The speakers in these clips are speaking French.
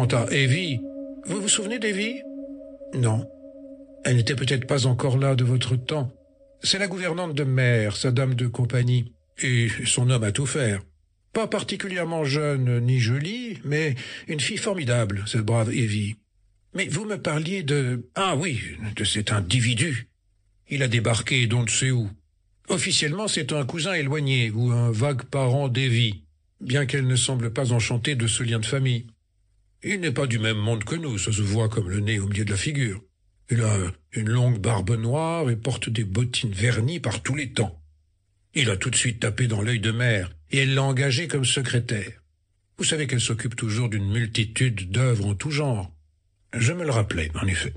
À Evie, vous vous souvenez d'Evie? Non. Elle n'était peut-être pas encore là de votre temps. C'est la gouvernante de mer, sa dame de compagnie, et son homme à tout faire. Pas particulièrement jeune ni jolie, mais une fille formidable, cette brave Evie. Mais vous me parliez de... Ah oui, de cet individu. Il a débarqué d'on ne sait où? Officiellement, c'est un cousin éloigné ou un vague parent d'Evie, bien qu'elle ne semble pas enchantée de ce lien de famille. Il n'est pas du même monde que nous, ça se voit comme le nez au milieu de la figure. Il a une longue barbe noire et porte des bottines vernies par tous les temps. Il a tout de suite tapé dans l'œil de mère, et elle l'a engagé comme secrétaire. Vous savez qu'elle s'occupe toujours d'une multitude d'œuvres en tout genre. Je me le rappelais, en effet.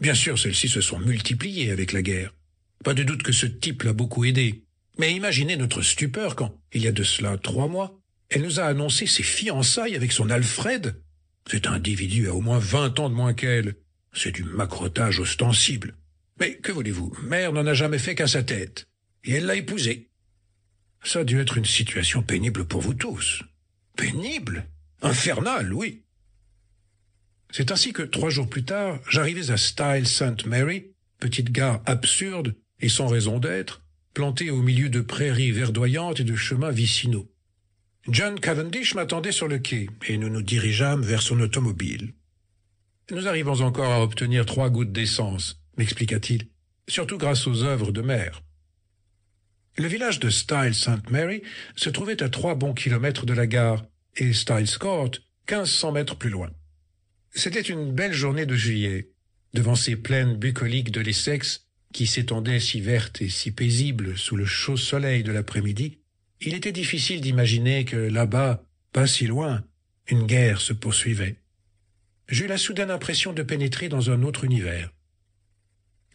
Bien sûr, celles-ci se sont multipliées avec la guerre. Pas de doute que ce type l'a beaucoup aidé. Mais imaginez notre stupeur quand, il y a de cela trois mois, elle nous a annoncé ses fiançailles avec son Alfred. Cet individu a au moins vingt ans de moins qu'elle. C'est du macrotage ostensible. Mais que voulez-vous, mère n'en a jamais fait qu'à sa tête. Et elle l'a épousé. Ça a dû être une situation pénible pour vous tous. Pénible? Infernale, oui. C'est ainsi que, trois jours plus tard, j'arrivais à Style St. Mary, petite gare absurde et sans raison d'être, plantée au milieu de prairies verdoyantes et de chemins vicinaux. John Cavendish m'attendait sur le quai, et nous nous dirigeâmes vers son automobile. Nous arrivons encore à obtenir trois gouttes d'essence, m'expliqua-t-il, surtout grâce aux œuvres de mer. Le village de Style St. Mary se trouvait à trois bons kilomètres de la gare, et Styles Court, quinze cents mètres plus loin. C'était une belle journée de juillet. Devant ces plaines bucoliques de l'Essex, qui s'étendaient si vertes et si paisibles sous le chaud soleil de l'après-midi, il était difficile d'imaginer que là-bas, pas si loin, une guerre se poursuivait. J'eus la soudaine impression de pénétrer dans un autre univers.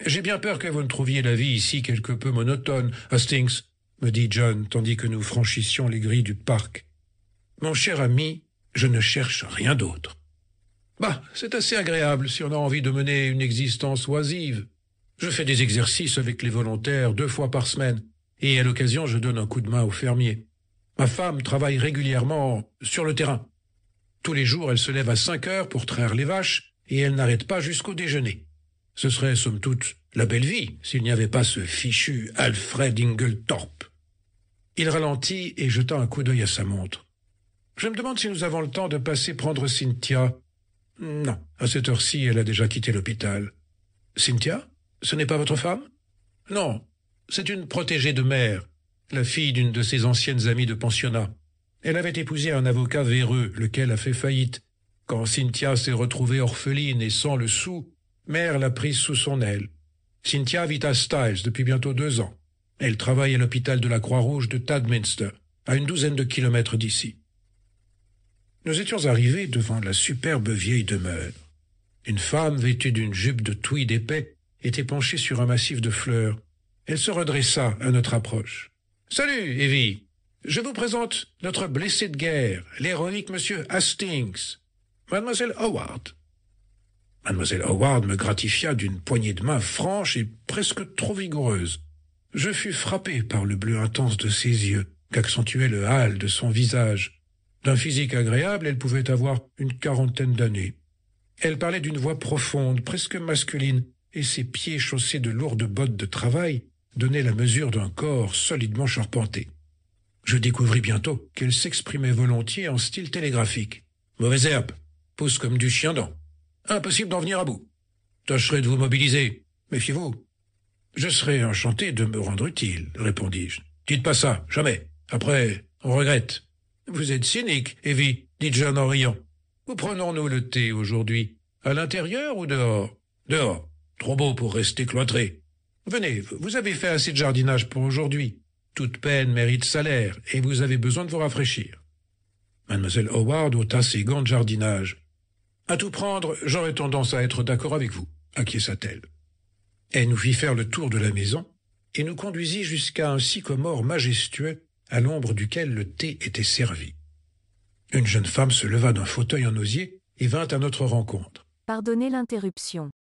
J'ai bien peur que vous ne trouviez la vie ici quelque peu monotone, Hastings, me dit John, tandis que nous franchissions les grilles du parc. Mon cher ami, je ne cherche rien d'autre. Bah, c'est assez agréable si on a envie de mener une existence oisive. Je fais des exercices avec les volontaires deux fois par semaine, et à l'occasion je donne un coup de main aux fermiers. Ma femme travaille régulièrement sur le terrain. Tous les jours elle se lève à cinq heures pour traire les vaches, et elle n'arrête pas jusqu'au déjeuner. Ce serait, somme toute, la belle vie s'il n'y avait pas ce fichu Alfred Inglethorpe. Il ralentit et jeta un coup d'œil à sa montre. Je me demande si nous avons le temps de passer prendre Cynthia non, à cette heure-ci, elle a déjà quitté l'hôpital. Cynthia Ce n'est pas votre femme? Non, c'est une protégée de mère, la fille d'une de ses anciennes amies de pensionnat. Elle avait épousé un avocat véreux, lequel a fait faillite. Quand Cynthia s'est retrouvée orpheline et sans le sou, mère l'a prise sous son aile. Cynthia vit à Styles depuis bientôt deux ans. Elle travaille à l'hôpital de la Croix-Rouge de Tadminster, à une douzaine de kilomètres d'ici. Nous étions arrivés devant la superbe vieille demeure. Une femme vêtue d'une jupe de tweed épais était penchée sur un massif de fleurs. Elle se redressa à notre approche. Salut, Evie. Je vous présente notre blessé de guerre, l'héroïque monsieur Hastings. Mademoiselle Howard. Mademoiselle Howard me gratifia d'une poignée de main franche et presque trop vigoureuse. Je fus frappé par le bleu intense de ses yeux, qu'accentuait le hâle de son visage. D'un physique agréable, elle pouvait avoir une quarantaine d'années. Elle parlait d'une voix profonde, presque masculine, et ses pieds chaussés de lourdes bottes de travail donnaient la mesure d'un corps solidement charpenté. Je découvris bientôt qu'elle s'exprimait volontiers en style télégraphique. Mauvaise herbe, pousse comme du chien dent. Impossible d'en venir à bout. Tâcherai de vous mobiliser. Méfiez-vous. Je serais enchanté de me rendre utile, répondis-je. Dites pas ça, jamais. Après, on regrette. Vous êtes cynique, Evie, dit John en riant. Où prenons-nous le thé aujourd'hui? À l'intérieur ou dehors? Dehors. Trop beau pour rester cloîtré. Venez, vous avez fait assez de jardinage pour aujourd'hui. Toute peine mérite salaire, et vous avez besoin de vous rafraîchir. Mademoiselle Howard ôta ses gants de jardinage. À tout prendre, j'aurais tendance à être d'accord avec vous, acquiesça-t-elle. Elle nous fit faire le tour de la maison et nous conduisit jusqu'à un sycomore majestueux à l'ombre duquel le thé était servi. Une jeune femme se leva d'un fauteuil en osier et vint à notre rencontre. Pardonnez l'interruption.